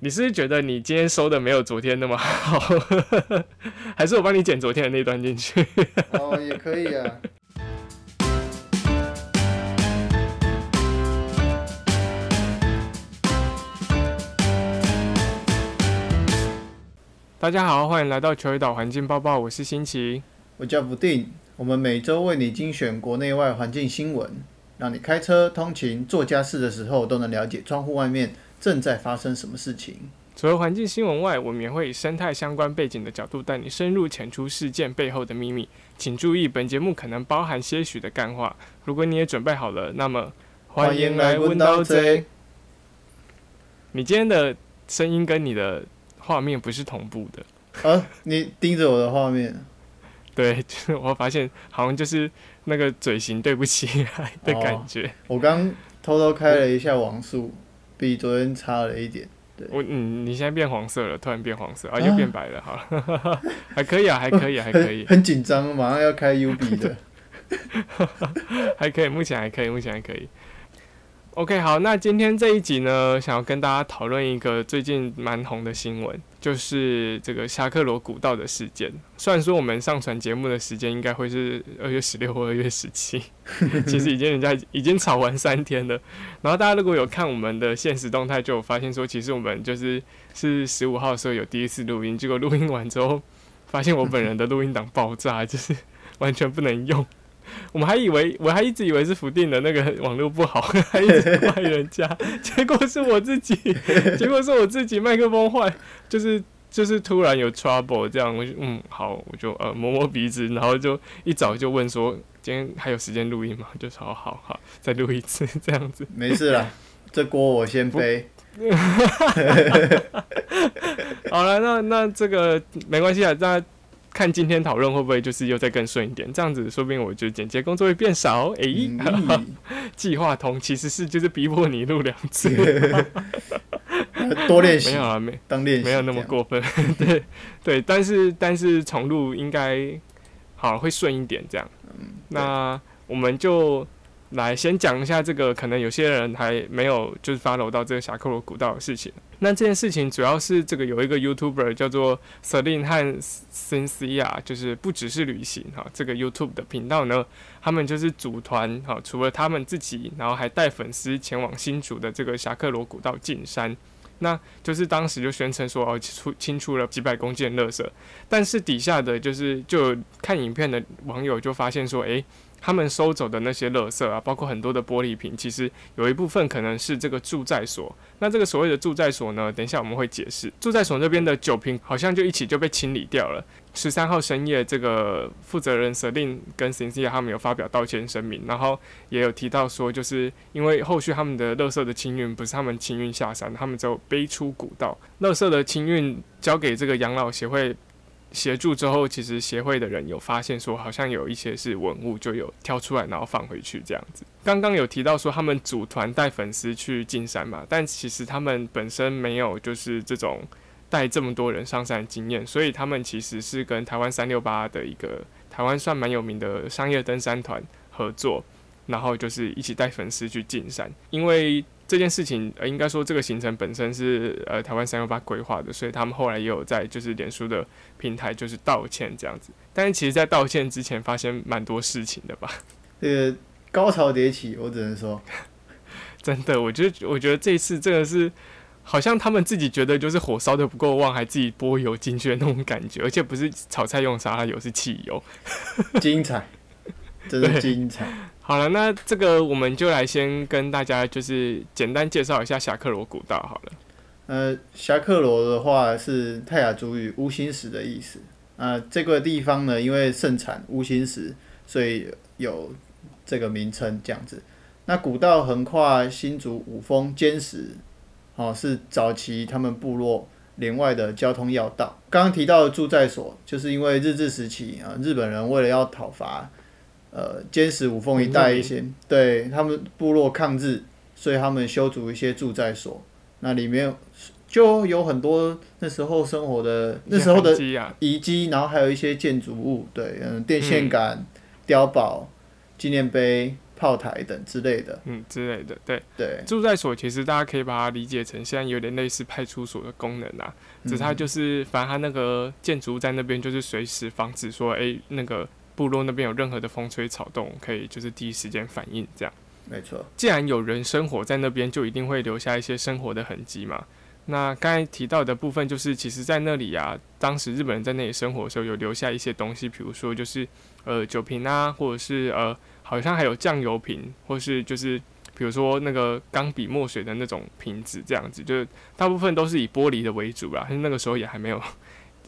你是不是觉得你今天收的没有昨天那么好？还是我帮你剪昨天的那段进去？哦，也可以啊。大家好，欢迎来到球鱼岛环境报报，我是新奇。我叫不定，我们每周为你精选国内外环境新闻，让你开车、通勤、做家事的时候都能了解窗户外面正在发生什么事情。除了环境新闻外，我们也会以生态相关背景的角度带你深入浅出事件背后的秘密。请注意，本节目可能包含些许的干话。如果你也准备好了，那么欢迎来温刀贼。你今天的声音跟你的画面不是同步的。啊，你盯着我的画面。对，就是我发现好像就是那个嘴型对不起来的感觉。我刚偷偷开了一下网速，比昨天差了一点。对，我嗯，你现在变黄色了，突然变黄色啊，又变白了，好了，还可以啊，还可以，还可以，很紧张，马上要开 U B 的，还可以，目前还可以，目前还可以。OK，好，那今天这一集呢，想要跟大家讨论一个最近蛮红的新闻，就是这个侠客罗古道的事件。虽然说我们上传节目的时间应该会是二月十六或二月十七，其实已经人家已 经吵完三天了。然后大家如果有看我们的现实动态，就有发现说，其实我们就是是十五号的时候有第一次录音，结果录音完之后，发现我本人的录音档爆炸，就是完全不能用。我们还以为，我还一直以为是福定的那个 网络不好，还一直怪人家，结果是我自己，结果是我自己麦克风坏，就是就是突然有 trouble 这样，我就嗯好，我就呃摸摸鼻子，然后就一早就问说今天还有时间录音吗？就说好好再录一次这样子，没事了，这锅我先背。好了，那那这个没关系啊，那。看今天讨论会不会就是又再更顺一点，这样子说不定我觉得剪接工作会变少。哎，计划通其实是就是逼迫你录两次，多练习。没有啊，没当练习，没有那么过分。对对，但是但是重录应该好会顺一点这样。那我们就。来，先讲一下这个，可能有些人还没有就是 follow 到这个侠客罗古道的事情。那这件事情主要是这个有一个 YouTuber 叫做 Selin 和 Cynthia，就是不只是旅行哈，这个 YouTube 的频道呢，他们就是组团哈，除了他们自己，然后还带粉丝前往新竹的这个侠客罗古道进山。那就是当时就宣称说哦，出清出了几百公斤的垃圾，但是底下的就是就看影片的网友就发现说，诶。他们收走的那些垃圾啊，包括很多的玻璃瓶，其实有一部分可能是这个住宅所。那这个所谓的住宅所呢，等一下我们会解释。住宅所那边的酒瓶好像就一起就被清理掉了。十三号深夜，这个负责人舍令跟 c i 他们有发表道歉声明，然后也有提到说，就是因为后续他们的垃圾的清运不是他们清运下山，他们就背出古道，垃圾的清运交给这个养老协会。协助之后，其实协会的人有发现说，好像有一些是文物，就有挑出来，然后放回去这样子。刚刚有提到说，他们组团带粉丝去进山嘛，但其实他们本身没有就是这种带这么多人上山的经验，所以他们其实是跟台湾三六八的一个台湾算蛮有名的商业登山团合作，然后就是一起带粉丝去进山，因为。这件事情，呃，应该说这个行程本身是呃台湾三幺八规划的，所以他们后来也有在就是脸书的平台就是道歉这样子。但是其实，在道歉之前，发生蛮多事情的吧？这个，高潮迭起，我只能说，真的，我觉得我觉得这次真的是好像他们自己觉得就是火烧的不够旺，还自己拨油进去的那种感觉，而且不是炒菜用沙拉油，是汽油，精彩，真的精彩。好了，那这个我们就来先跟大家就是简单介绍一下侠客罗古道好了。呃，侠客罗的话是泰雅族语乌心石的意思。啊，这个地方呢，因为盛产乌心石，所以有这个名称这样子。那古道横跨新竹五峰尖石，哦，是早期他们部落连外的交通要道。刚刚提到的住在所，就是因为日治时期啊，日本人为了要讨伐。呃，坚石五峰一带一些，对他们部落抗日，所以他们修筑一些住宅所，那里面就有很多那时候生活的那时候的遗迹，然后还有一些建筑物，对，嗯，电线杆、碉堡、纪念碑、炮台等之类的。嗯之类的，对。对，住宅所其实大家可以把它理解成现在有点类似派出所的功能啊，只是它就是反正它那个建筑物在那边就是随时防止说，诶那个部落那边有任何的风吹草动，可以就是第一时间反应这样。没错。既然有人生活在那边，就一定会留下一些生活的痕迹嘛。那刚才提到的部分，就是其实在那里啊，当时日本人在那里生活的时候，有留下一些东西，比如说就是呃酒瓶啊，或者是呃好像还有酱油瓶，或是就是比如说那个钢笔墨水的那种瓶子，这样子，就是大部分都是以玻璃的为主啦。那个时候也还没有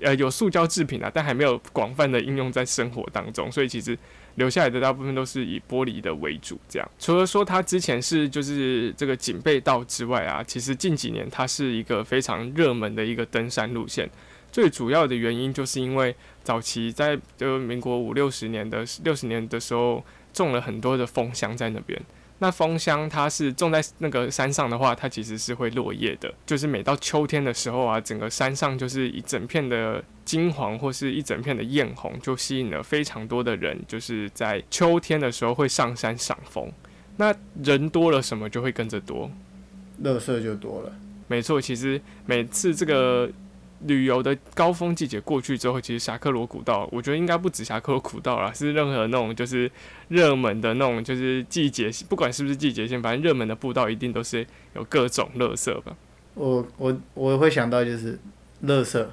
呃有塑胶制品啊，但还没有广泛的应用在生活当中，所以其实。留下来的大部分都是以玻璃的为主，这样。除了说它之前是就是这个警备道之外啊，其实近几年它是一个非常热门的一个登山路线。最主要的原因就是因为早期在就民国五六十年的六十年的时候，种了很多的枫香在那边。那枫香它是种在那个山上的话，它其实是会落叶的。就是每到秋天的时候啊，整个山上就是一整片的金黄或是一整片的艳红，就吸引了非常多的人，就是在秋天的时候会上山赏枫。那人多了，什么就会跟着多，乐色就多了。没错，其实每次这个。旅游的高峰季节过去之后，其实侠客罗古道，我觉得应该不止侠客罗古道啦，是任何那种就是热门的那种就是季节，不管是不是季节性，反正热门的步道一定都是有各种乐色吧。我我我会想到就是乐色。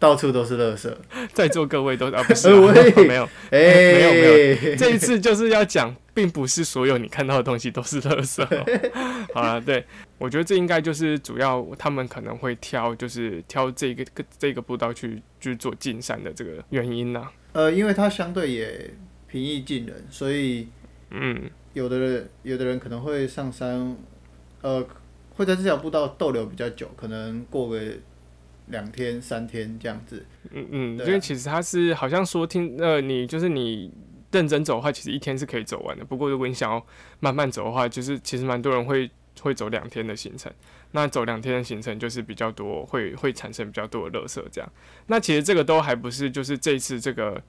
到处都是垃圾，在座各位都啊不是 没有没有没有没有，这一次就是要讲，并不是所有你看到的东西都是垃圾。好了，对我觉得这应该就是主要他们可能会挑，就是挑这个这个步道去去做进山的这个原因呢。呃，因为它相对也平易近人，所以嗯，有的人有的人可能会上山，呃，会在这条步道逗留比较久，可能过个。两天三天这样子，嗯嗯，因为其实他是好像说听呃，你就是你认真走的话，其实一天是可以走完的。不过如果你想要慢慢走的话，就是其实蛮多人会会走两天的行程。那走两天的行程就是比较多，会会产生比较多的垃圾这样。那其实这个都还不是就是这次这个。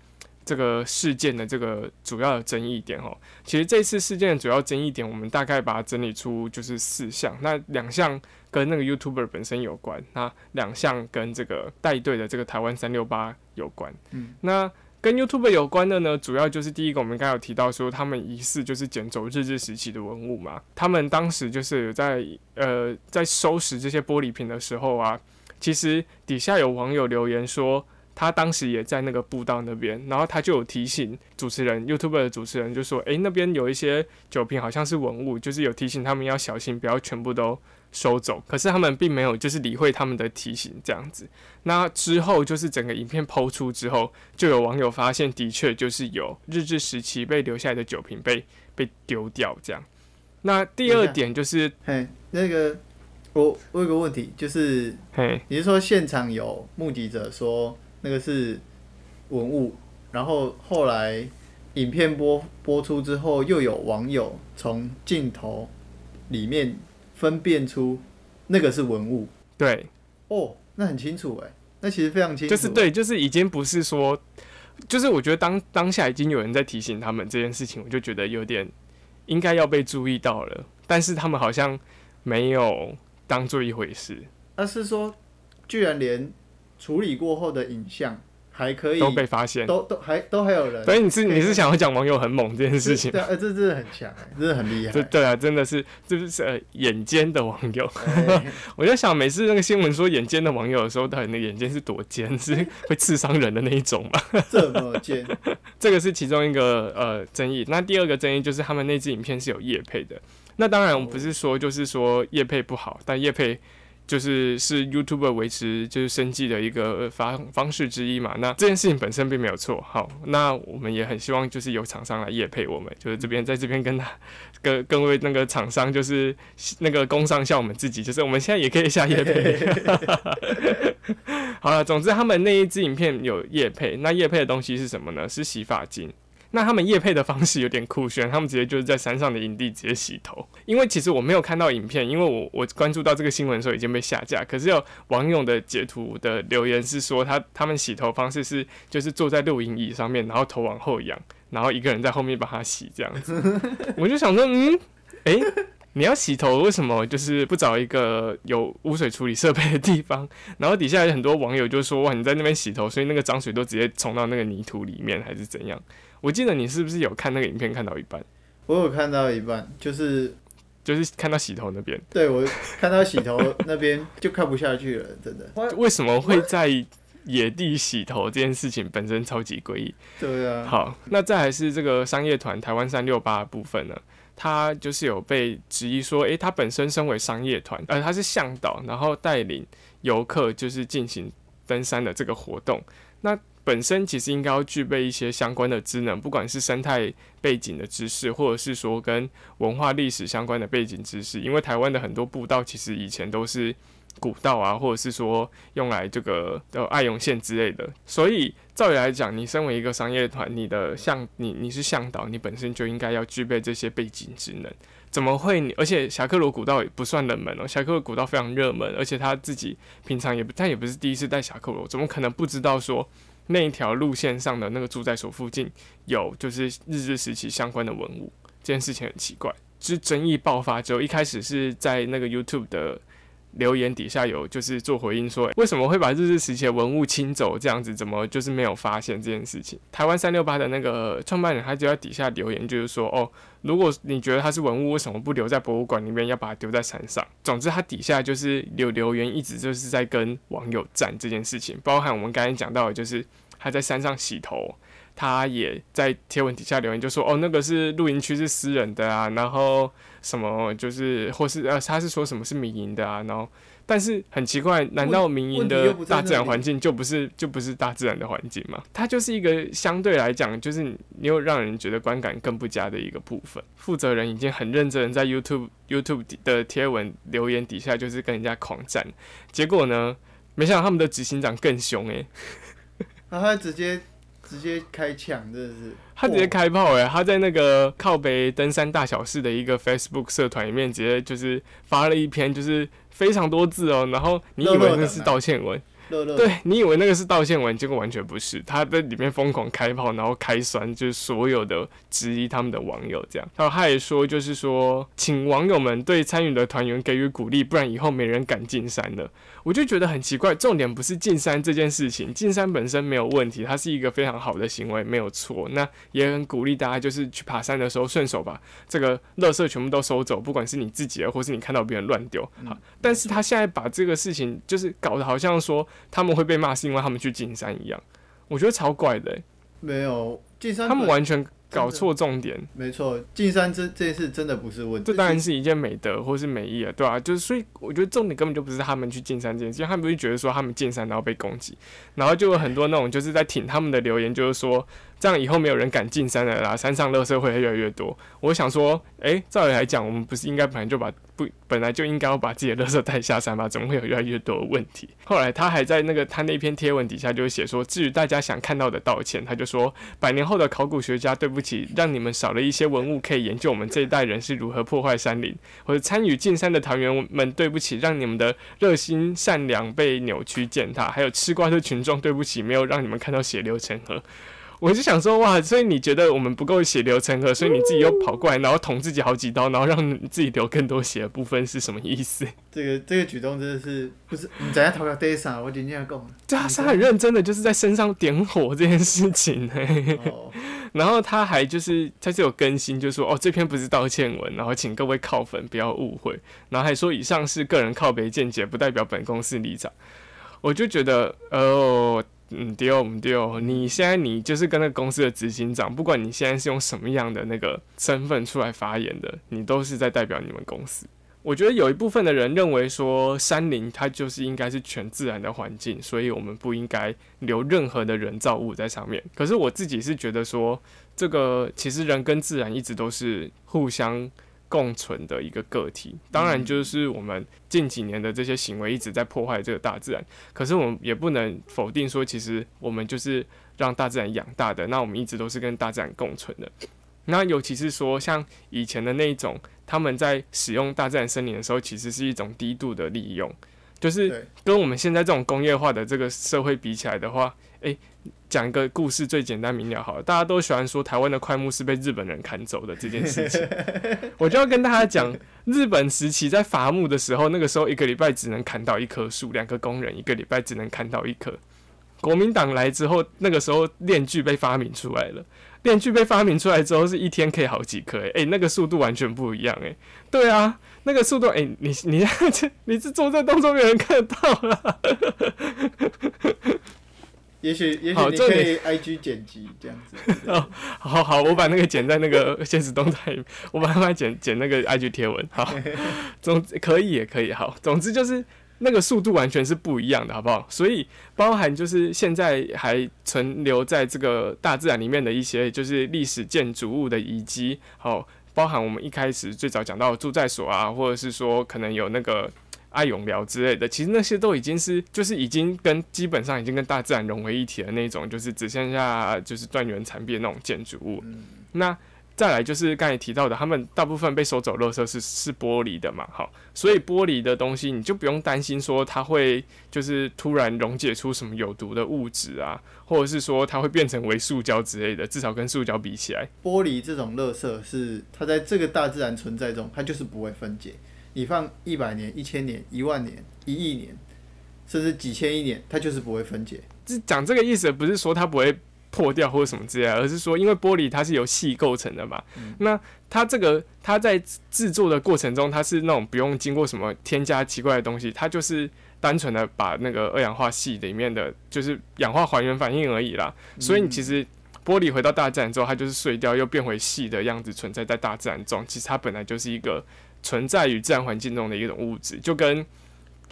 这个事件的这个主要的争议点哦，其实这次事件的主要争议点，我们大概把它整理出就是四项。那两项跟那个 YouTuber 本身有关，那两项跟这个带队的这个台湾三六八有关。嗯，那跟 YouTube 有关的呢，主要就是第一个，我们刚有提到说，他们疑似就是捡走日治时期的文物嘛。他们当时就是在呃在收拾这些玻璃瓶的时候啊，其实底下有网友留言说。他当时也在那个步道那边，然后他就有提醒主持人，YouTube 的主持人就说：“诶，那边有一些酒瓶，好像是文物，就是有提醒他们要小心，不要全部都收走。”可是他们并没有就是理会他们的提醒，这样子。那之后就是整个影片抛出之后，就有网友发现，的确就是有日治时期被留下来的酒瓶被被丢掉这样。那第二点就是，嘿，那个我我有个问题，就是，嘿，你是说现场有目击者说？那个是文物，然后后来影片播播出之后，又有网友从镜头里面分辨出那个是文物。对，哦，那很清楚哎，那其实非常清楚。就是对，就是已经不是说，就是我觉得当当下已经有人在提醒他们这件事情，我就觉得有点应该要被注意到了，但是他们好像没有当做一回事。而是说，居然连。处理过后的影像还可以都被发现，都都还都还有人。所以你是你是想要讲网友很猛这件事情？对，呃，这真的很强，真的很厉害。对啊，真的是就是呃眼尖的网友。我在想，每次那个新闻说眼尖的网友的时候，到底那眼尖是多尖？是会刺伤人的那一种吗？这么尖，这个是其中一个呃争议。那第二个争议就是他们那支影片是有叶配的。那当然，我们不是说就是说叶配不好，但叶配。就是是 YouTuber 维持就是生计的一个方方式之一嘛。那这件事情本身并没有错。好，那我们也很希望就是有厂商来业配我们，就是这边在这边跟他跟各位那个厂商就是那个工商像我们自己，就是我们现在也可以下业配。好了，总之他们那一支影片有叶配，那叶配的东西是什么呢？是洗发精。那他们夜配的方式有点酷炫，他们直接就是在山上的营地直接洗头。因为其实我没有看到影片，因为我我关注到这个新闻的时候已经被下架。可是有网友的截图的留言是说，他他们洗头方式是就是坐在露营椅上面，然后头往后仰，然后一个人在后面帮他洗这样子。我就想说，嗯，诶，你要洗头，为什么就是不找一个有污水处理设备的地方？然后底下有很多网友就说，哇，你在那边洗头，所以那个脏水都直接冲到那个泥土里面，还是怎样？我记得你是不是有看那个影片看到一半？我有看到一半，就是就是看到洗头那边。对我看到洗头那边就看不下去了，真的。为什么会在野地洗头这件事情本身超级诡异？对啊。好，那再还是这个商业团台湾三六八的部分呢？他就是有被质疑说，诶，他本身身为商业团，呃，他是向导，然后带领游客就是进行登山的这个活动，那。本身其实应该要具备一些相关的职能，不管是生态背景的知识，或者是说跟文化历史相关的背景知识。因为台湾的很多步道其实以前都是古道啊，或者是说用来这个的爱永线之类的。所以照理来讲，你身为一个商业团，你的向你你是向导，你本身就应该要具备这些背景职能。怎么会？而且侠客罗古道也不算冷门哦，侠客罗古道非常热门，而且他自己平常也不，他也不是第一次带侠客罗，怎么可能不知道说？那一条路线上的那个住宅所附近有就是日治时期相关的文物，这件事情很奇怪。就是争议爆发之后，一开始是在那个 YouTube 的。留言底下有就是做回应说，为什么会把日治时期的文物清走？这样子怎么就是没有发现这件事情？台湾三六八的那个创办人他就在底下留言，就是说哦，如果你觉得它是文物，为什么不留在博物馆里面，要把它丢在山上？总之，他底下就是留留言，一直就是在跟网友战这件事情，包含我们刚才讲到的，就是他在山上洗头。他也在贴文底下留言，就说：“哦，那个是露营区是私人的啊，然后什么就是或是呃，他是说什么是民营的啊，然后但是很奇怪，难道民营的大自然环境就不是就不是大自然的环境吗？它就是一个相对来讲，就是你又让人觉得观感更不佳的一个部分。负责人已经很认真在 YouTube YouTube 的贴文留言底下就是跟人家狂战，结果呢，没想到他们的执行长更凶诶，然后他直接。直接开枪，真的是他直接开炮哎！他在那个靠北登山大小事的一个 Facebook 社团里面，直接就是发了一篇，就是非常多字哦。然后你以为那是道歉文？对你以为那个是道歉文，结果完全不是。他在里面疯狂开炮，然后开酸，就是所有的质疑他们的网友这样。然后他也说，就是说，请网友们对参与的团员给予鼓励，不然以后没人敢进山了。我就觉得很奇怪，重点不是进山这件事情，进山本身没有问题，它是一个非常好的行为，没有错。那也很鼓励大家，就是去爬山的时候顺手把这个垃圾全部都收走，不管是你自己的，或是你看到别人乱丢。好，但是他现在把这个事情就是搞得好像说他们会被骂是因为他们去进山一样，我觉得超怪的。没有进山，他们完全。搞错重点，没错，进山这这次真的不是问题，这当然是一件美德或是美意啊，对吧？就是所以我觉得重点根本就不是他们去进山这件事，他们不是觉得说他们进山然后被攻击，然后就有很多那种就是在挺他们的留言，就是说。这样以后没有人敢进山了啦，山上垃圾会越来越多。我想说，诶，照理来讲，我们不是应该本来就把不本来就应该要把自己的垃圾带下山吗？怎么会有越来越多的问题？后来他还在那个他那篇贴文底下就写说，至于大家想看到的道歉，他就说，百年后的考古学家，对不起，让你们少了一些文物可以研究我们这一代人是如何破坏山林，或者参与进山的团员们，对不起，让你们的热心善良被扭曲践踏，还有吃瓜的群众，对不起，没有让你们看到血流成河。我就想说哇，所以你觉得我们不够血流成河，所以你自己又跑过来，然后捅自己好几刀，然后让你自己流更多血的部分是什么意思？这 个这个举动真的是不是你怎样投票 d a t a 我今天要讲。对啊，是很认真的，就是在身上点火这件事情。哦。然后他还就是他是有更新，就说哦这篇不是道歉文，然后请各位靠粉不要误会，然后还说以上是个人靠北见解，不代表本公司立场。我就觉得哦。嗯，丢唔丢？你现在你就是跟那个公司的执行长，不管你现在是用什么样的那个身份出来发言的，你都是在代表你们公司。我觉得有一部分的人认为说，山林它就是应该是全自然的环境，所以我们不应该留任何的人造物在上面。可是我自己是觉得说，这个其实人跟自然一直都是互相共存的一个个体。当然，就是我们近几年的这些行为一直在破坏这个大自然，可是我们也不能否定说，其实我们就是让大自然养大的。那我们一直都是跟大自然共存的。那尤其是说，像以前的那一种，他们在使用大自然森林的时候，其实是一种低度的利用，就是跟我们现在这种工业化的这个社会比起来的话，诶，讲一个故事最简单明了，好了，大家都喜欢说台湾的快木是被日本人砍走的这件事情，我就要跟大家讲，日本时期在伐木的时候，那个时候一个礼拜只能砍到一棵树，两个工人一个礼拜只能砍到一棵。国民党来之后，那个时候链锯被发明出来了。链锯被发明出来之后，是一天可以好几颗，诶，那个速度完全不一样，诶，对啊，那个速度，诶，你你这你是做这动作，没有人看得到了。也许也许你可以 I G 剪辑这样子。哦，好好，我把那个剪在那个 现实动态，我把它剪剪那个 I G 贴文，好，总可以也可以，好，总之就是。那个速度完全是不一样的，好不好？所以包含就是现在还存留在这个大自然里面的一些，就是历史建筑物的遗迹，好，包含我们一开始最早讲到住宅所啊，或者是说可能有那个爱永聊之类的，其实那些都已经是就是已经跟基本上已经跟大自然融为一体的那种，就是只剩下就是断垣残壁的那种建筑物，那。再来就是刚才提到的，他们大部分被收走垃圾是是玻璃的嘛，好，所以玻璃的东西你就不用担心说它会就是突然溶解出什么有毒的物质啊，或者是说它会变成为塑胶之类的，至少跟塑胶比起来，玻璃这种垃圾是它在这个大自然存在中，它就是不会分解，你放一百年、一千年、一万年、一亿年，甚至几千亿年，它就是不会分解。这讲这个意思不是说它不会。破掉或者什么之类，而是说，因为玻璃它是由细构成的嘛，那它这个它在制作的过程中，它是那种不用经过什么添加奇怪的东西，它就是单纯的把那个二氧化系里面的就是氧化还原反应而已啦。所以你其实玻璃回到大自然之后，它就是碎掉又变回细的样子存在在大自然中。其实它本来就是一个存在于自然环境中的一种物质，就跟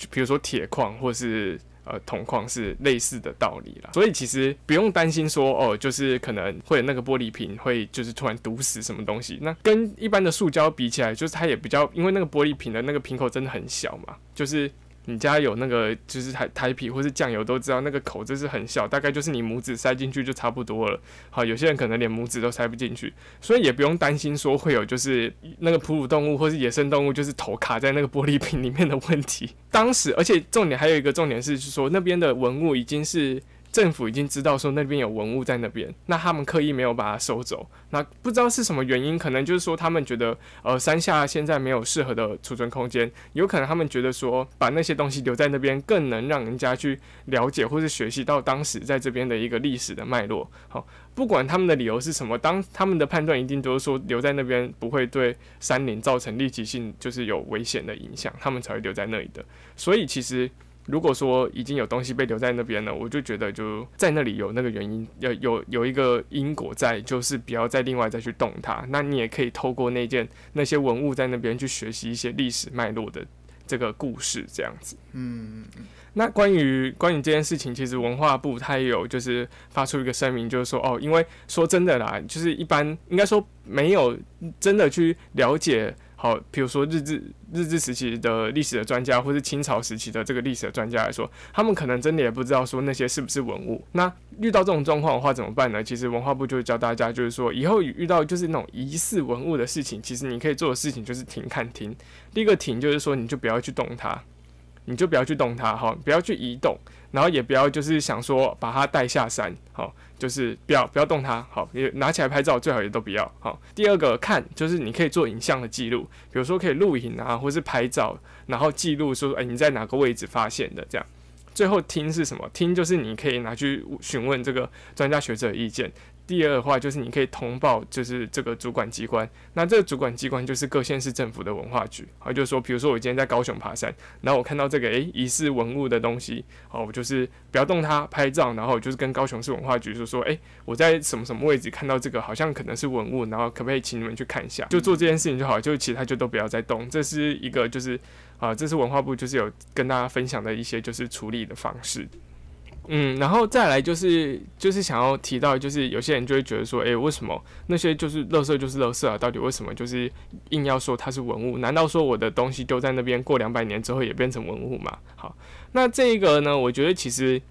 比如说铁矿或是。呃，铜矿是类似的道理啦，所以其实不用担心说哦，就是可能会有那个玻璃瓶会就是突然堵死什么东西。那跟一般的塑胶比起来，就是它也比较，因为那个玻璃瓶的那个瓶口真的很小嘛，就是。你家有那个就是台台皮或是酱油都知道那个口子是很小，大概就是你拇指塞进去就差不多了。好，有些人可能连拇指都塞不进去，所以也不用担心说会有就是那个哺乳动物或是野生动物就是头卡在那个玻璃瓶里面的问题。当时，而且重点还有一个重点是，是说那边的文物已经是。政府已经知道说那边有文物在那边，那他们刻意没有把它收走，那不知道是什么原因，可能就是说他们觉得，呃，山下现在没有适合的储存空间，有可能他们觉得说把那些东西留在那边，更能让人家去了解或是学习到当时在这边的一个历史的脉络。好，不管他们的理由是什么，当他们的判断一定都是说留在那边不会对山林造成立即性就是有危险的影响，他们才会留在那里的。所以其实。如果说已经有东西被留在那边了，我就觉得就在那里有那个原因，要有有一个因果在，就是不要再另外再去动它。那你也可以透过那件那些文物在那边去学习一些历史脉络的这个故事，这样子。嗯，那关于关于这件事情，其实文化部它也有就是发出一个声明，就是说哦，因为说真的啦，就是一般应该说没有真的去了解。好，比如说日治日治时期的历史的专家，或是清朝时期的这个历史的专家来说，他们可能真的也不知道说那些是不是文物。那遇到这种状况的话怎么办呢？其实文化部就会教大家，就是说以后遇到就是那种疑似文物的事情，其实你可以做的事情就是停看停。第一个停就是说你就不要去动它，你就不要去动它，哈，不要去移动，然后也不要就是想说把它带下山，好。就是不要不要动它，好，也拿起来拍照最好也都不要，好。第二个看就是你可以做影像的记录，比如说可以录影啊，或是拍照，然后记录说，哎，你在哪个位置发现的这样。最后听是什么？听就是你可以拿去询问这个专家学者的意见。第二的话就是你可以通报，就是这个主管机关。那这个主管机关就是各县市政府的文化局。好，就是说，比如说我今天在高雄爬山，然后我看到这个诶疑似文物的东西，好，我就是不要动它，拍照，然后就是跟高雄市文化局就说，诶，我在什么什么位置看到这个，好像可能是文物，然后可不可以请你们去看一下？就做这件事情就好，就其他就都不要再动。这是一个就是啊，这是文化部就是有跟大家分享的一些就是处理的方式。嗯，然后再来就是就是想要提到，就是有些人就会觉得说，诶，为什么那些就是垃圾就是垃圾啊？到底为什么就是硬要说它是文物？难道说我的东西丢在那边，过两百年之后也变成文物吗？好，那这个呢，我觉得其实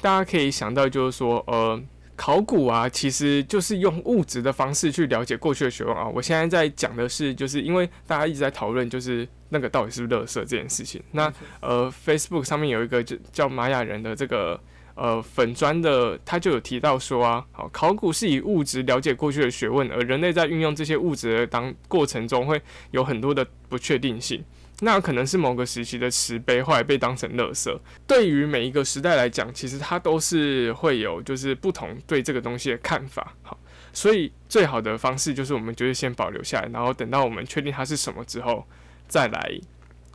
大家可以想到，就是说，呃。考古啊，其实就是用物质的方式去了解过去的学问啊。我现在在讲的是，就是因为大家一直在讨论，就是那个到底是不是垃圾这件事情。那呃，Facebook 上面有一个就叫玛雅人的这个呃粉砖的，他就有提到说啊，好，考古是以物质了解过去的学问，而人类在运用这些物质的当过程中，会有很多的不确定性。那可能是某个时期的石碑，后来被当成垃圾。对于每一个时代来讲，其实它都是会有就是不同对这个东西的看法。好，所以最好的方式就是我们就是先保留下来，然后等到我们确定它是什么之后，再来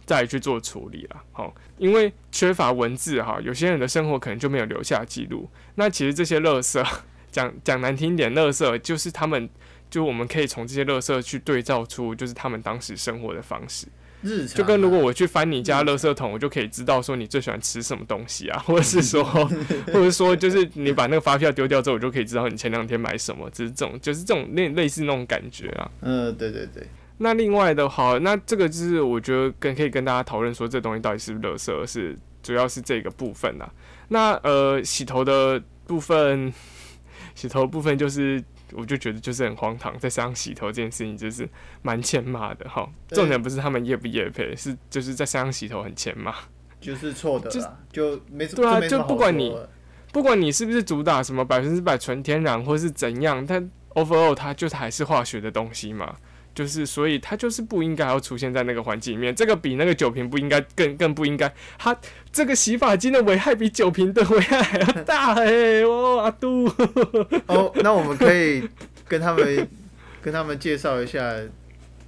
再去做处理了。好，因为缺乏文字哈，有些人的生活可能就没有留下记录。那其实这些垃圾，讲讲难听点，垃圾就是他们，就我们可以从这些垃圾去对照出，就是他们当时生活的方式。日常就跟如果我去翻你家垃圾桶，我就可以知道说你最喜欢吃什么东西啊，或者是说，或者说就是你把那个发票丢掉之后，我就可以知道你前两天买什么，只是这种，就是这种类类似那种感觉啊。嗯，对对对。那另外的话，那这个就是我觉得跟可以跟大家讨论说，这东西到底是不是垃圾，是主要是这个部分啊。那呃，洗头的部分，洗头部分就是。我就觉得就是很荒唐，在山上洗头这件事情就是蛮欠骂的哈。重点不是他们业不业配，是就是在山上洗头很欠骂，就是错的，就就没对啊，就不管你不管你是不是主打什么百分之百纯天然或是怎样，但 overall 它就是还是化学的东西嘛。就是，所以它就是不应该要出现在那个环境里面。这个比那个酒瓶不应该更更不应该。它这个洗发精的危害比酒瓶的危害还要大哎！哦，阿杜。哦，那我们可以跟他们跟他们介绍一下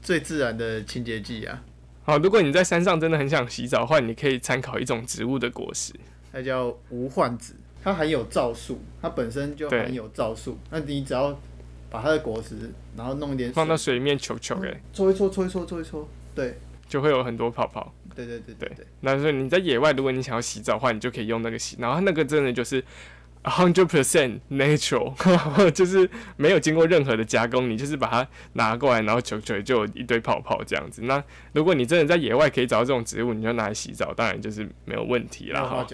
最自然的清洁剂啊。好，如果你在山上真的很想洗澡的话，你可以参考一种植物的果实，它叫无患子，它含有皂素，它本身就含有皂素。那你只要把它的果实，然后弄一点放到水面，球球诶，搓一搓，搓一搓，搓一搓，对，就会有很多泡泡。对对对对对。那所以你在野外，如果你想要洗澡的话，你就可以用那个洗，然后那个真的就是 hundred percent natural，就是没有经过任何的加工，你就是把它拿过来，然后球球就有一堆泡泡这样子。那如果你真的在野外可以找到这种植物，你就拿来洗澡，当然就是没有问题啦哈。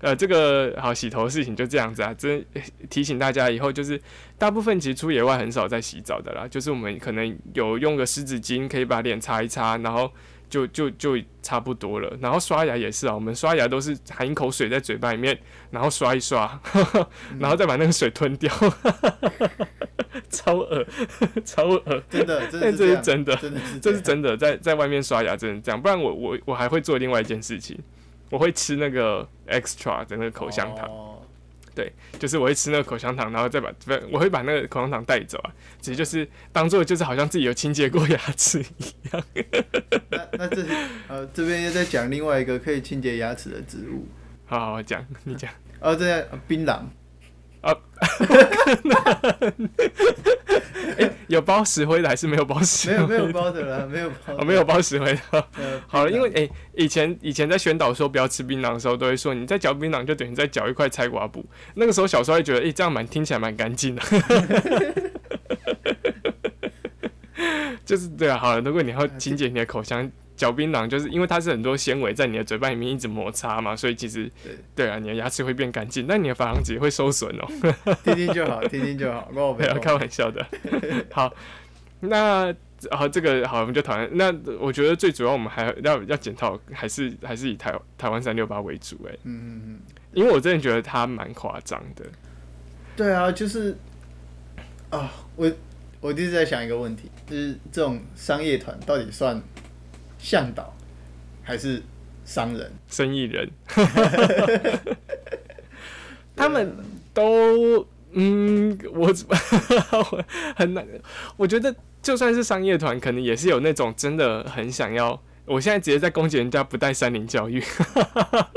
呃，这个好洗头的事情就这样子啊，真 提醒大家以后就是，大部分其实出野外很少在洗澡的啦，就是我们可能有用个湿纸巾可以把脸擦一擦，然后就就就差不多了。然后刷牙也是啊，我们刷牙都是含一口水在嘴巴里面，然后刷一刷，然后再把那个水吞掉，超恶，超恶，真的，但这是真的，这是真的，在在外面刷牙真的这样，不然我我我还会做另外一件事情。我会吃那个 extra 的那个口香糖，对，就是我会吃那个口香糖，然后再把不，我会把那个口香糖带走啊，其实就是当做就是好像自己有清洁过牙齿一样。那那这呃这边又在讲另外一个可以清洁牙齿的植物，好好讲，你讲。哦，这样槟榔。啊，哎，有包石灰的还是没有包石？没有没有包的了，没有包，没有包石灰的。好了，因为哎，以前以前在宣导说不要吃槟榔的时候，都会说你在嚼槟榔就等于在嚼一块菜瓜布。那个时候小时候会觉得，哎，这样蛮听起来蛮干净的。就是对啊，好了，如果你要清洁你的口腔。嚼槟榔就是因为它是很多纤维在你的嘴巴里面一直摩擦嘛，所以其实对啊，你的牙齿会变干净，但你的珐琅质会受损哦。听听就好，听听就好，不要开玩笑的。好，那好，这个好，我们就讨论。那我觉得最主要我们还要要检讨，还是还是以台台湾三六八为主哎。嗯嗯嗯。因为我真的觉得它蛮夸张的。对啊，就是啊，我我一直在想一个问题，就是这种商业团到底算？向导还是商人、生意人，他们都嗯，我很难。我觉得就算是商业团，可能也是有那种真的很想要。我现在直接在攻击人家不带三林教育，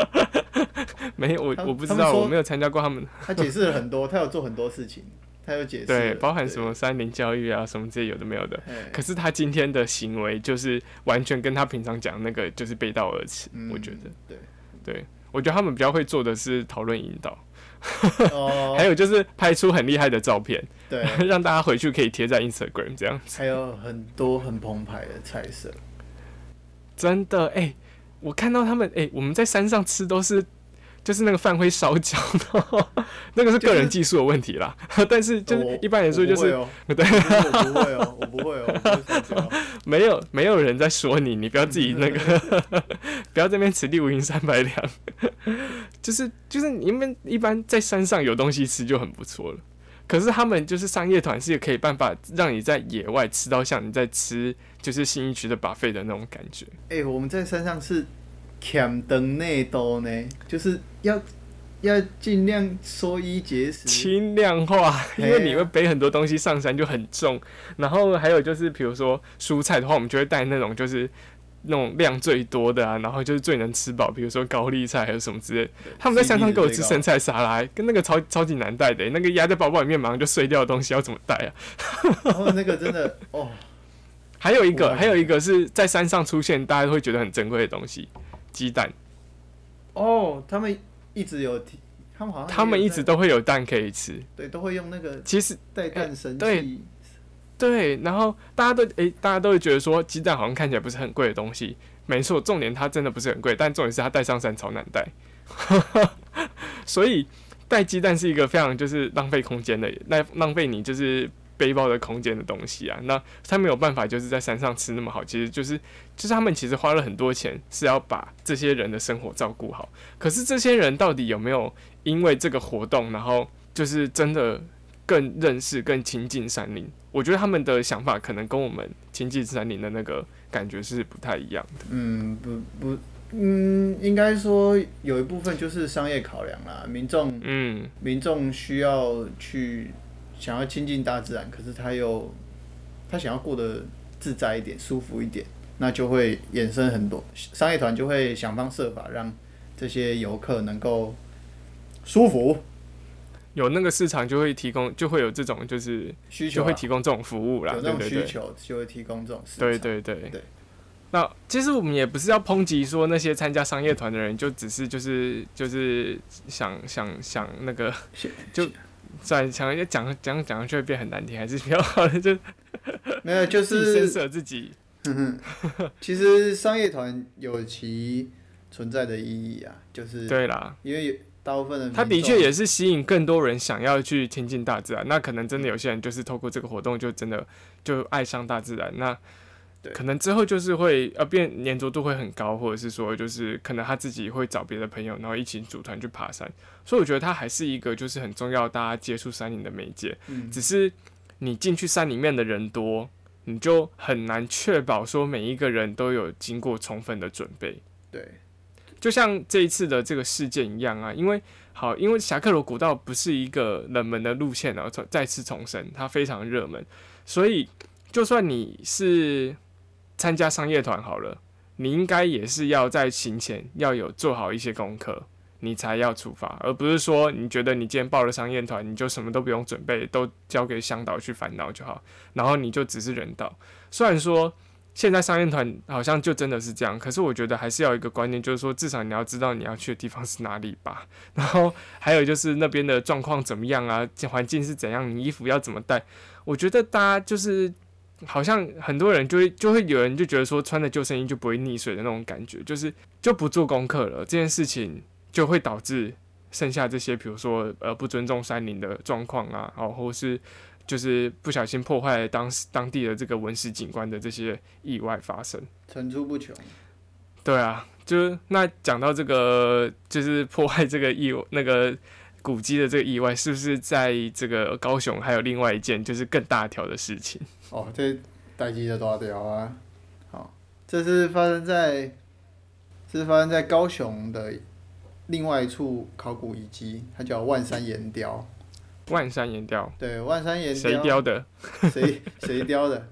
没有我我不知道，我没有参加过他们。他解释了很多，他有做很多事情。他有解释，对，包含什么三零教育啊，什么这些有的没有的。可是他今天的行为就是完全跟他平常讲那个就是背道而驰。我觉得，对，对我觉得他们比较会做的是讨论引导，哦，还有就是拍出很厉害的照片，对，让大家回去可以贴在 Instagram 这样子。还有很多很澎湃的菜色。真的哎、我看到他们哎、我们在山上吃都是。就是那个饭会烧焦的，那个是个人技术的问题啦。但是就是一般来说就是我不会哦 我不会哦，我不会哦。没有没有人在说你，你不要自己那个，不要这边此地无银三百两。就是就是你们一般在山上有东西吃就很不错了，可是他们就是商业团是可以办法让你在野外吃到像你在吃就是新一区的 buffet 的那种感觉。哎、我们在山上是欠灯内兜呢，就是要要尽量缩衣节食。轻量化，因为你会背很多东西上山就很重，然后还有就是比如说蔬菜的话，我们就会带那种就是那种量最多的啊，然后就是最能吃饱，比如说高丽菜还有什么之类。他们在山上给我吃生菜沙拉，跟那个超超级难带的，那个压在包包里面马上就碎掉的东西要怎么带啊？然后那个真的哦，还有一个，还有一个是在山上出现，大家都会觉得很珍贵的东西，鸡蛋，哦，他们一直有提，他们好像他们一直都会有蛋可以吃。对都会用那个其实带蛋神对器。对，然后大家都诶、大家都会觉得说鸡蛋好像看起来不是很贵的东西，没错，重点它真的不是很贵，但重点是它带上山超难带，所以带鸡蛋是一个非常就是浪费空间的，那浪费你就是背包的空间的东西啊。那他没有办法就是在山上吃那么好，其实就是就是他们其实花了很多钱是要把这些人的生活照顾好，可是这些人到底有没有因为这个活动，然后就是真的更认识、更亲近山林。我觉得他们的想法可能跟我们亲近山林的那个感觉是不太一样的。嗯，不不，嗯，应该说有一部分就是商业考量啦，民众嗯，民众需要去想要亲近大自然，可是他又他想要过得自在一点、舒服一点，那就会衍生很多。商业团就会想方设法让这些游客能够舒服。有那个市场就会提供，就会有这种就是需求啊、就会提供这种服务啦，有那种需求就会提供这种市场。对对对。对。那其实我们也不是要抨击说那些参加商业团的人就只是就是就是想想想那个就在想要讲讲讲就会变很难听，还是比较好的，就没有，就是深舍自己。其实商业团有其存在的意义啊，就是对啦，因为大部分的他的确也是吸引更多人想要去亲近大自然。那可能真的有些人就是透过这个活动，就真的就爱上大自然。那对可能之后就是会呃变粘着度会很高，或者是说就是可能他自己会找别的朋友，然后一起组团去爬山。所以我觉得它还是一个就是很重要大家接触山林的媒介。嗯只是你进去山里面的人多，你就很难确保说每一个人都有经过充分的准备。对就像这一次的这个事件一样啊，因为好，因为侠客罗古道不是一个冷门的路线啊，重再次重申，它非常热门，所以就算你是参加商业团好了，你应该也是要在行前要有做好一些功课，你才要出发，而不是说你觉得你今天报了商业团，你就什么都不用准备，都交给向导去烦恼就好，然后你就只是人道。虽然说现在商业团好像就真的是这样，可是我觉得还是要一个观念，就是说至少你要知道你要去的地方是哪里吧。然后还有就是那边的状况怎么样啊，环境是怎样，你衣服要怎么带。我觉得大家就是好像很多人就会就会有人就觉得说穿着救生衣就不会溺水的那种感觉，就是就不做功课了，这件事情就会导致剩下这些，比如说呃不尊重山林的状况啊，哦，或是就是不小心破坏当时当地的这个文史景观的这些意外发生。层出不穷。对啊，就是那讲到这个，就是破坏这个意那个古迹的这个意外，是不是在这个高雄还有另外一件就是更大条的事情？哦，这代机的大条啊！好，这是发生在，这是发生在高雄的另外一处考古遗迹，它叫万山岩雕。万山岩雕，对，万山岩谁雕的谁谁雕的？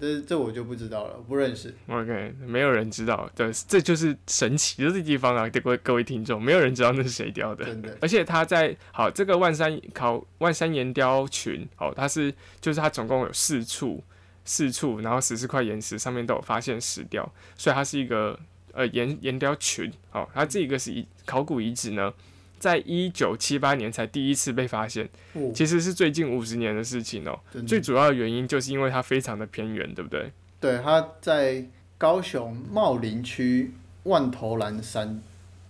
这这我就不知道了，不认识。？OK，没有人知道，对，这就是神奇的地方啊！各位各位听众，没有人知道那是谁雕的。真的，而且它在好这个万山考万山岩雕群哦，它是就是它总共有四处四处，然后十四块岩石上面都有发现石雕，所以它是一个呃岩岩雕群，哦，它这个是遗考古遗址呢，在一九七八年才第一次被发现，哦其实是最近五十年的事情哦。最主要的原因就是因为它非常的偏远，对不对？对，它在高雄茂林区万头兰山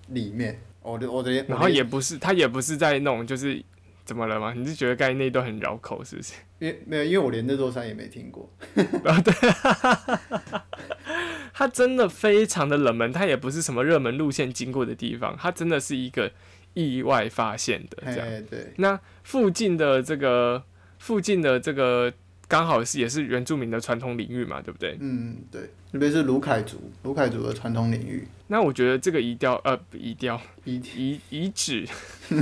里面。我的我的，然后也不是，它也不是在那种就是怎么了吗？你是觉得刚才那段很绕口，是不是？因为没有，因为我连那座山也没听过。啊对 它真的非常的冷门，它也不是什么热门路线经过的地方，它真的是一个意外发现的这样。哎，对，那附近的这个附近的这个刚好是也是原住民的传统领域嘛，对不对？嗯，对，那边是卢凯族，卢凯族的传统领域。那我觉得这个遗雕呃不遗雕遗遗遗址，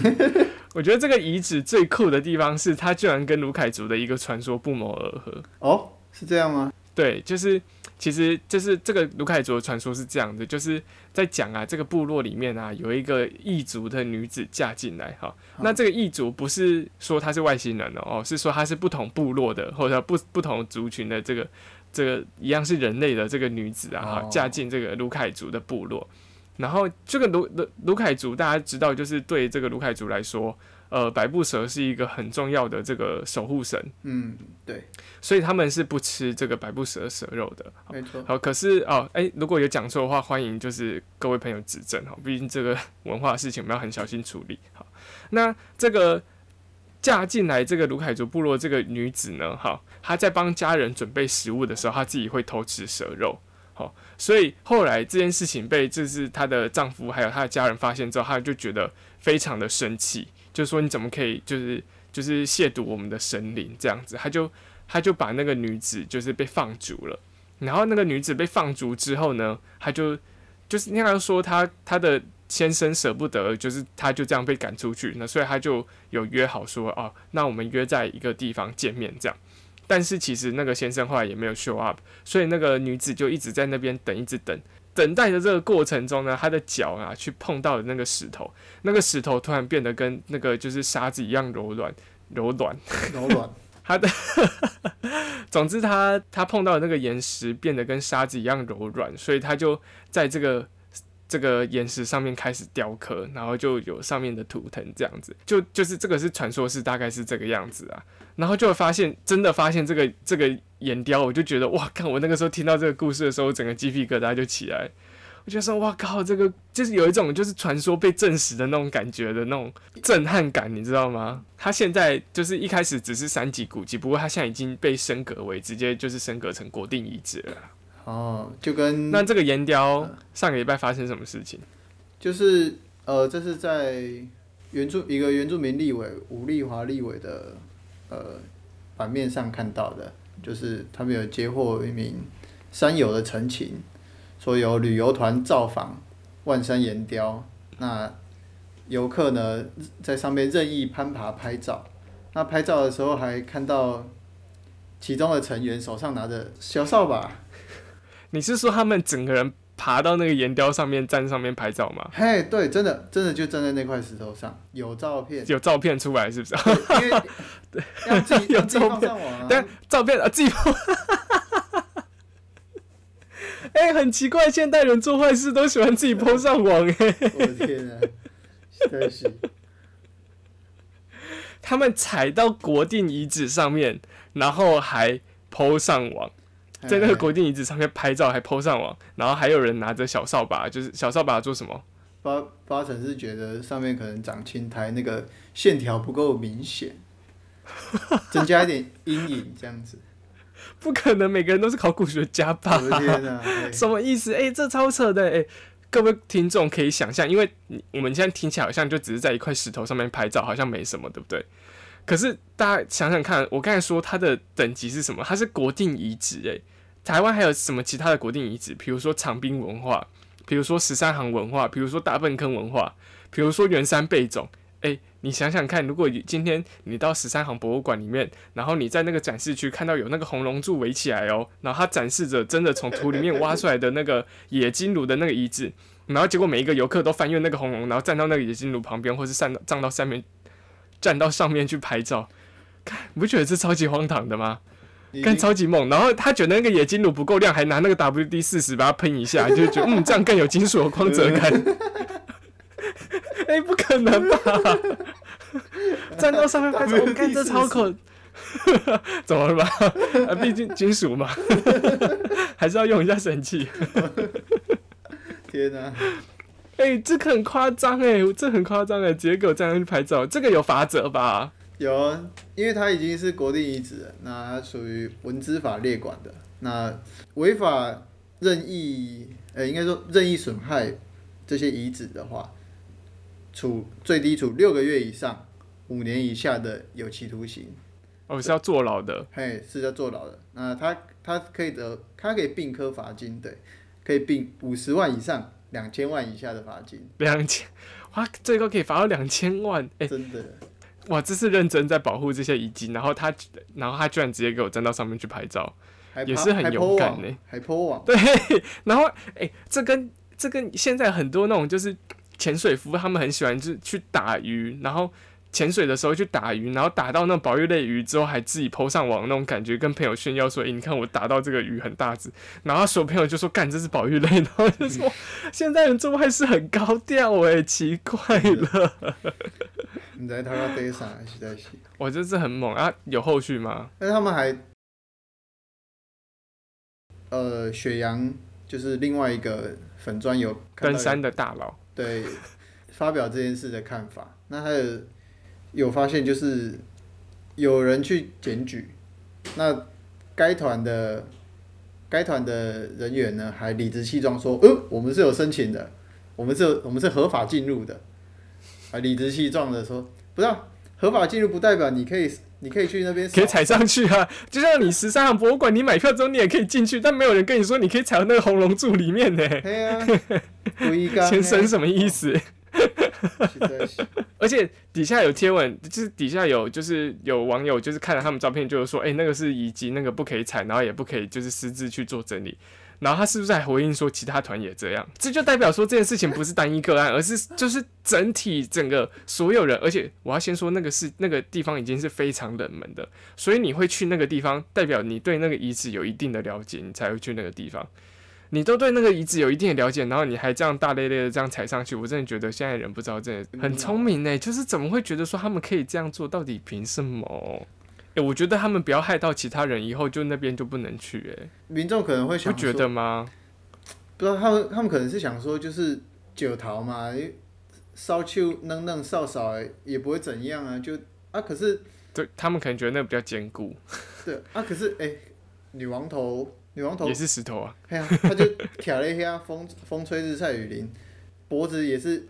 我觉得这个遗址最酷的地方是它居然跟卢凯族的一个传说不谋而合。哦，是这样吗？对，就是其实就是这个卢凯族的传说是这样的，就是在讲啊，这个部落里面啊有一个异族的女子嫁进来哈。那这个异族不是说她是外星人哦，哦是说她是不同部落的或者不不同族群的这个这个一样是人类的这个女子啊，哈哦嫁进这个卢凯族的部落。然后这个卢卢卢凯族大家知道，就是对这个卢凯族来说，呃，百步蛇是一个很重要的这个守护神，嗯，对，所以他们是不吃这个百步蛇蛇肉的。没错。好，可是哦，哎、如果有讲错的话，欢迎就是各位朋友指正哈，毕竟这个文化的事情我们要很小心处理。好，那这个嫁进来这个卢凯族部落这个女子呢，哈，她在帮家人准备食物的时候，她自己会偷吃蛇肉。好，所以后来这件事情被就是她的丈夫还有她的家人发现之后，她就觉得非常的生气，就说你怎么可以就是就是亵渎我们的神灵这样子，他就他就把那个女子就是被放逐了。然后那个女子被放逐之后呢，他就就是应该说她她的先生舍不得，就是她就这样被赶出去，那所以他就有约好说哦，那我们约在一个地方见面这样。但是其实那个先生后来也没有 show up，所以那个女子就一直在那边等，一直等。等待的这个过程中呢，他的脚啊去碰到了那个石头，那个石头突然变得跟那个就是沙子一样柔软，柔软。柔软，他的 总之他，他碰到的那个岩石变得跟沙子一样柔软，所以他就在这个这个岩石上面开始雕刻，然后就有上面的图腾这样子，就就是这个是传说是大概是这个样子啊，然后就会发现真的发现这个这个岩雕，我就觉得哇，看我那个时候听到这个故事的时候，整个鸡皮疙瘩就起来。我就说，哇靠，这个就是有一种就是传说被证实的那种感觉的那种震撼感，你知道吗？它现在就是一开始只是三级古迹，不过它现在已经被升格为直接就是升格成国定遗址了。哦，就跟那这个岩雕上个礼拜发生什么事情？就是呃，这是在原住一个原住民立委吴丽华立委的呃版面上看到的，就是他们有接获一名山友的陈情，说有旅游团造访万山岩雕，那游客呢在上面任意攀爬拍照，那拍照的时候还看到其中的成员手上拿着小扫把，你是说他们整个人爬到那个岩雕上面站上面拍照吗？嘿，对，真的真的就站在那块石头上，有照片。有照片出来是不是？因为要自己有照片放上网啊。但照片啊自己拍。哎、很奇怪，现代人做坏事都喜欢自己 po 上网哎、我的天啊，真的是他们踩到国定遗址上面，然后还 PO 上网，在那个国定遗址上面拍照还 PO 上网，然后还有人拿着小扫把，就是小扫把做什么？八八成是觉得上面可能长青苔，那个线条不够明显，增加一点阴影这样子。不可能每个人都是考古学家吧？我的天啊！对 什么意思？哎、这超扯的哎、各位听众可以想象，因为你我们现在听起来好像就只是在一块石头上面拍照，好像没什么，对不对？可是大家想想看，我刚才说它的等级是什么？它是国定遗址哎、台湾还有什么其他的国定遗址？比如说长滨文化，比如说十三行文化，比如说大粪坑文化，比如说圆山贝种。哎、你想想看，如果今天你到十三行博物馆里面，然后你在那个展示区看到有那个红龙柱围起来哦，然后它展示着真的从土里面挖出来的那个冶金炉的那个遗址，然后结果每一个游客都翻越那个红龙，然后站到那个冶金炉旁边，或是站到站到上面，站到上面去拍照，看你不觉得这超级荒唐的吗？干超级猛。然后他觉得那个冶金炉不够亮，还拿那个 WD 四十把它喷一下，就觉得嗯，这样更有金属的光泽感。哎，不可能吧？站到上面拍照，我 看这超可，怎么了吧？啊，毕竟金属嘛，还是要用一下神器。天哪！哎，这个很夸张哎，这很夸张哎，直接给我站上去拍照，这个有法则吧？有啊，因为它已经是国定遗址了，那它属于文资法列管的，那违法任意，呃，应该说任意损害这些遗址的话，处最低处六个月以上五年以下的有期徒刑。哦，是要坐牢的。嘿，是要坐牢的。那他他可以得，他可以并科罚金，对，可以并五十万以上。两千万以下的罚金，两千哇，最高可以罚到两千万，哎，真的，哇，这是认真在保护这些遗迹，然后他，然后他居然直接给我站到上面去拍照，也是很勇敢呢，海坡网，对，然后，哎，这跟这跟现在很多那种就是潜水夫，他们很喜欢就是去打鱼，然后。潜水的时候去打鱼，然后打到那种保育类鱼之后，还自己抛上网那种感觉，跟朋友炫耀说：“哎，你看我打到这个鱼很大只。”然后所有朋友就说：“干，这是保育类。”然后就说：“现在人做坏事很高调哎，奇怪了。”你在他那背上还是在洗？我这是很猛啊！有后续吗？但他们还呃，雪阳就是另外一个粉砖有登山的大佬，对，发表这件事的看法。那还有。有发现就是有人去检举，那该团的该团的人员呢，还理直气壮说：“呃，我们是有申请的，我们是我们是合法进入的。”还理直气壮的说：“不是合法进入，不代表你可以你可以去那边可以踩上去啊！就像你十三行博物馆，你买票之后你也可以进去，但没有人跟你说你可以踩到那个红龙柱里面呢。”对 啊，先生什么意思？而且底下有贴文，就是底下有就是有网友就是看了他们照片，就是说，哎，那个是遗迹，那个不可以踩，然后也不可以就是私自去做整理。然后他是不是还回应说其他团也这样？这就代表说这件事情不是单一个案，而是就是整体整个所有人。而且我要先说那个是那个地方已经是非常冷门的，所以你会去那个地方，代表你对那个遗址有一定的了解，你才会去那个地方。你都对那个遗址有一定的了解，然后你还这样大咧咧的这样踩上去，我真的觉得现在人不知道，真的很聪明呢。就是怎么会觉得说他们可以这样做？到底凭什么？哎，我觉得他们不要害到其他人，以后就那边就不能去。哎，民众可能会想，不觉得吗？不知道他们，他们可能是想说，就是九桃嘛，烧秋嫩嫩少少也不会怎样啊，就啊，可是对他们可能觉得那个比较坚固。对啊，可是哎，女王头。女王头也是石头啊，对啊，他就挑了一下，风风吹日晒雨淋，脖子也是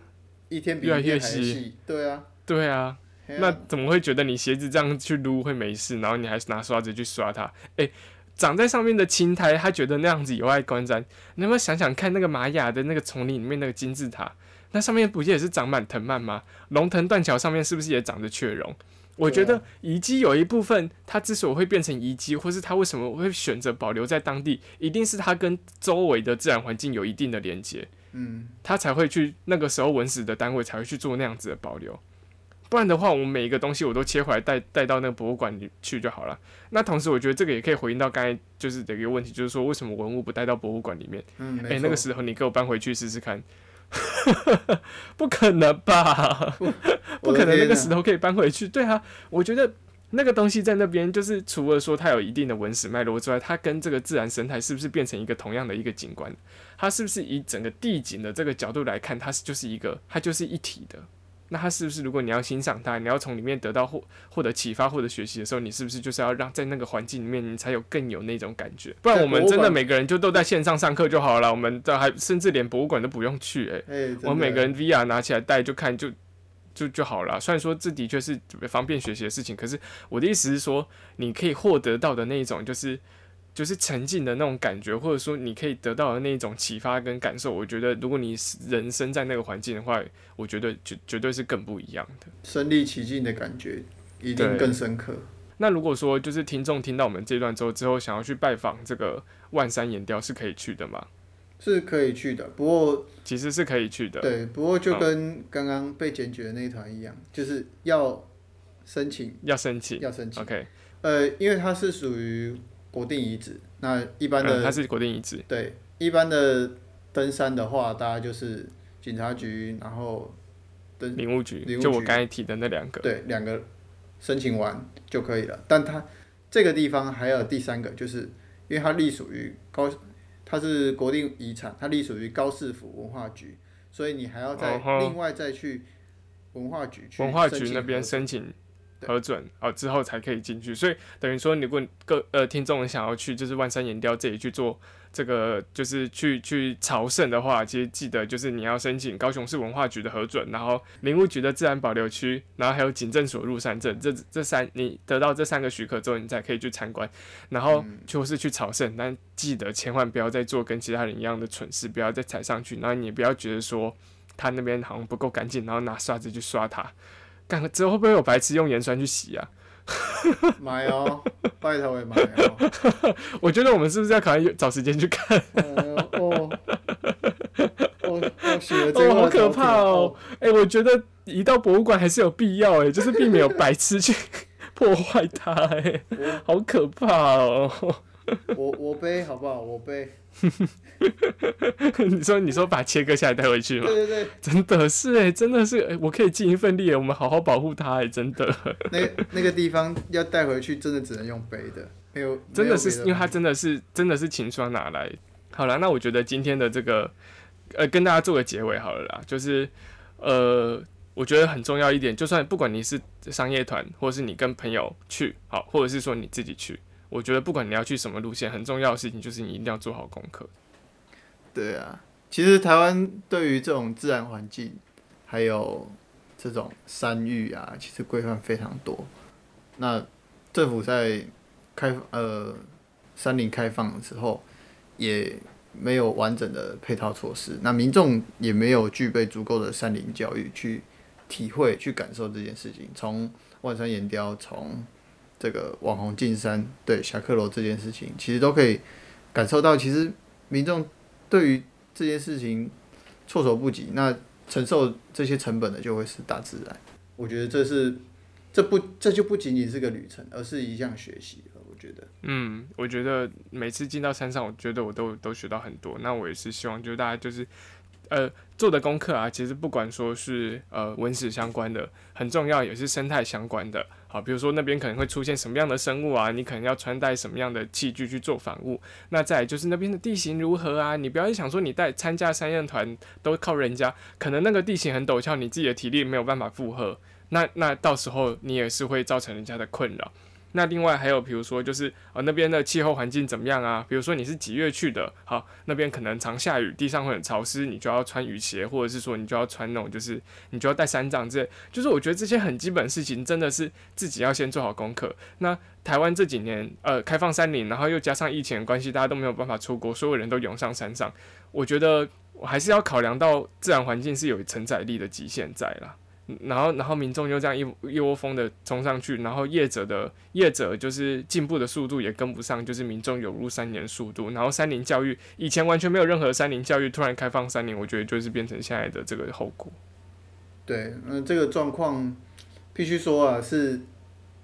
一天比一天还细，对啊，对啊，那怎么会觉得你鞋子这样去撸会没事，然后你还拿刷子去刷它？哎，长在上面的青苔，他觉得那样子有碍观瞻。你有没有想想看，那个玛雅的那个丛林里面那个金字塔，那上面不也是长满藤蔓吗？龙腾断桥上面是不是也长着雀榕？我觉得遗迹有一部分，它之所以会变成遗迹，或是它为什么会选择保留在当地，一定是它跟周围的自然环境有一定的连接，嗯，它才会去那个时候文史的单位才会去做那样子的保留。不然的话，我们每一个东西我都切回来带带到那个博物馆里去就好了。那同时，我觉得这个也可以回应到刚才就是的一个问题，就是说为什么文物不带到博物馆里面？嗯，哎，那个时候你给我搬回去试试看。不可能吧？不可能，那个石头可以搬回去。对啊，我觉得那个东西在那边，就是除了说它有一定的文史脉络之外，它跟这个自然生态是不是变成一个同样的一个景观？它是不是以整个地景的这个角度来看，它是就是一个，它就是一体的？那他是不是，如果你要欣赏他，你要从里面得到获获得启发或者学习的时候，你是不是就是要让在那个环境里面，你才有更有那种感觉？不然我们真的每个人就都在线上上课就好了，我们这还甚至连博物馆都不用去，哎，我们每个人 VR 拿起来带就看就就就好了。虽然说这的确是方便学习的事情，可是我的意思是说，你可以获得到的那一种就是。就是沉浸的那种感觉，或者说你可以得到的那一种启发跟感受，我觉得如果你人生在那个环境的话，我觉得绝绝对是更不一样的，身临其境的感觉一定更深刻。那如果说就是听众听到我们这段之后，之后想要去拜访这个万山岩雕，是可以去的吗？是可以去的，不过其实是可以去的。对，不过就跟刚刚被检举的那一团一样，就是要申请，要申请，要申请。OK，呃，因为它是属于。国定遗址。那一般的、嗯它是国定遗址。对一般的登山的话，大家就是警察局，然后登林务局就我刚才提的那两个。对两个申请完就可以了。但它这个地方还有第三个，就是因为它隶属于高，它是国定遗产，它隶属于高市府文化局，所以你还要再哦另外再去文化局去文化局那边申请对核准哦之后才可以进去，所以等于说，如果各呃听众想要去就是万山岩雕这里去做这个就是去去朝圣的话，其实记得就是你要申请高雄市文化局的核准，然后林务局的自然保留区，然后还有警政所入山证，这这三你得到这三个许可之后，你才可以去参观，然后就是去朝圣，但记得千万不要再做跟其他人一样的蠢事，不要再踩上去，然后你也不要觉得说他那边好像不够干净，然后拿刷子去刷它。干之后会不会有白痴用盐酸去洗啊？买哦，拜托也买哦。我觉得我们是不是要考虑找时间去看？呃哦，哦，好可怕哦！哎、我觉得移到博物馆还是有必要哎，就是避免有白痴去破坏它哎，好可怕哦！我我背好不好？我背。你说你说把切割下来带回去吗？对对对，真的是哎，真的是哎，我可以尽一份力哎，我们好好保护它哎，真的，那那个地方要带回去，真的只能用背的，没有真的是因为它真的是真的是秦霜拿来。好了，那我觉得今天的这个呃，跟大家做个结尾好了啦，就是呃，我觉得很重要一点，就算不管你是商业团，或是你跟朋友去，好，或者是说你自己去，我觉得不管你要去什么路线，很重要的事情就是你一定要做好功课。对啊，其实台湾对于这种自然环境，还有这种山域啊，其实规范非常多。那政府在开呃山林开放的时候，也没有完整的配套措施，那民众也没有具备足够的山林教育去体会、去感受这件事情。从万山岩雕，从这个网红进山，对侠客楼这件事情，其实都可以感受到，其实民众对于这件事情措手不及，那承受这些成本的就会是大自然。我觉得这是这不这就不仅仅是个旅程，而是一项学习。我觉得，嗯，我觉得每次进到山上，我觉得我都都学到很多。那我也是希望，就是大家就是呃做的功课啊，其实不管说是呃文史相关的，很重要，也是生态相关的。好，比如说那边可能会出现什么样的生物啊，你可能要穿戴什么样的器具去做防务。那再就是那边的地形如何啊，你不要想说你带参加山燕团都靠人家，可能那个地形很陡峭，你自己的体力没有办法负荷，那那到时候你也是会造成人家的困扰。那另外还有，比如说就是呃那边的气候环境怎么样啊？比如说你是几月去的，好，那边可能常下雨，地上会很潮湿，你就要穿雨鞋，或者是说你就要穿那种就是你就要带伞杖之类。就是我觉得这些很基本的事情，真的是自己要先做好功课。那台湾这几年呃开放山林，然后又加上疫情的关系，大家都没有办法出国，所有人都涌上山上。我觉得我还是要考量到自然环境是有承载力的极限在啦。然后，然后民众就这样一一窝蜂的冲上去，然后业者的业者就是进步的速度也跟不上，就是民众涌入三年的速度。然后三林教育以前完全没有任何三林教育，突然开放三林，我觉得就是变成现在的这个后果。对，嗯，这个状况必须说啊，是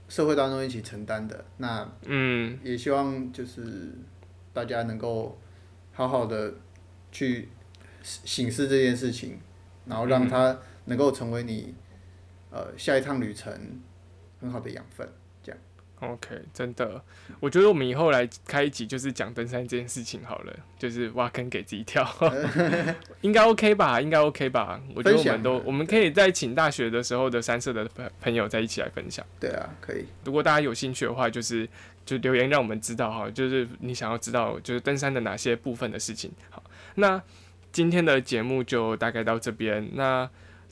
社会当中一起承担的。那嗯，也希望就是大家能够好好的去醒思这件事情，然后让它能够成为你呃下一趟旅程很好的养分。这样 OK，真的，我觉得我们以后来开一集就是讲登山这件事情好了，就是挖坑给自己跳，应该 OK 吧？应该 OK 吧？我觉得我们都我们可以再请大学的时候的三社的朋朋友在一起来分享。对啊，可以。如果大家有兴趣的话，就是就留言让我们知道哈，就是你想要知道就是登山的哪些部分的事情。好，那今天的节目就大概到这边。那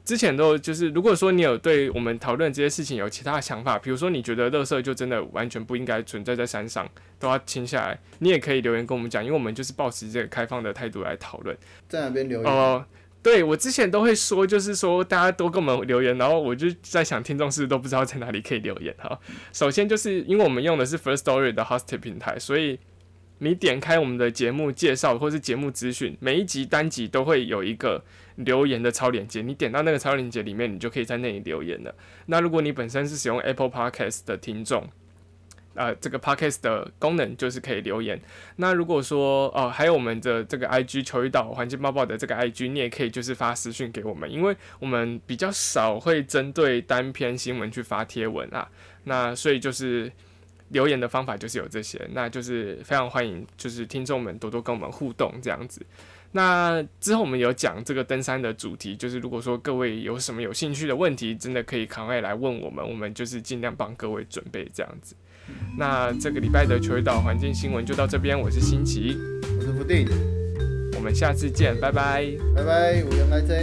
之前都就是，如果说你有对我们讨论这些事情有其他的想法，比如说你觉得垃圾就真的完全不应该存在在山上，都要清下来，你也可以留言跟我们讲，因为我们就是保持这个开放的态度来讨论。在哪边留言？哦，对我之前都会说，就是说大家多跟我们留言，然后我就在想，听众是不是都不知道在哪里可以留言哈。首先就是因为我们用的是 First Story 的 Hosted 平台，所以你点开我们的节目介绍或是节目资讯，每一集单集都会有一个留言的超链接，你点到那个超链接里面，你就可以在那里留言了。那如果你本身是使用 Apple Podcast 的听众，呃这个 podcast 的功能，就是可以留言。那如果说哦，还有我们的这个 IG 求鱼岛环境报报的这个 IG，你也可以就是发私讯给我们，因为我们比较少会针对单篇新闻去发贴文啊。那所以就是留言的方法就是有这些，那就是非常欢迎，就是听众们多多跟我们互动这样子。那之后我们有讲这个登山的主题就是如果说各位有什么有兴趣的问题真的可以赶快来问我们我们就是尽量帮各位准备这样子。那这个礼拜的球职岛环境新闻就到这边我是新奇我是福定我们下次见拜拜。拜拜我要买车